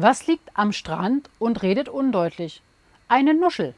Was liegt am Strand und redet undeutlich? Eine Nuschel.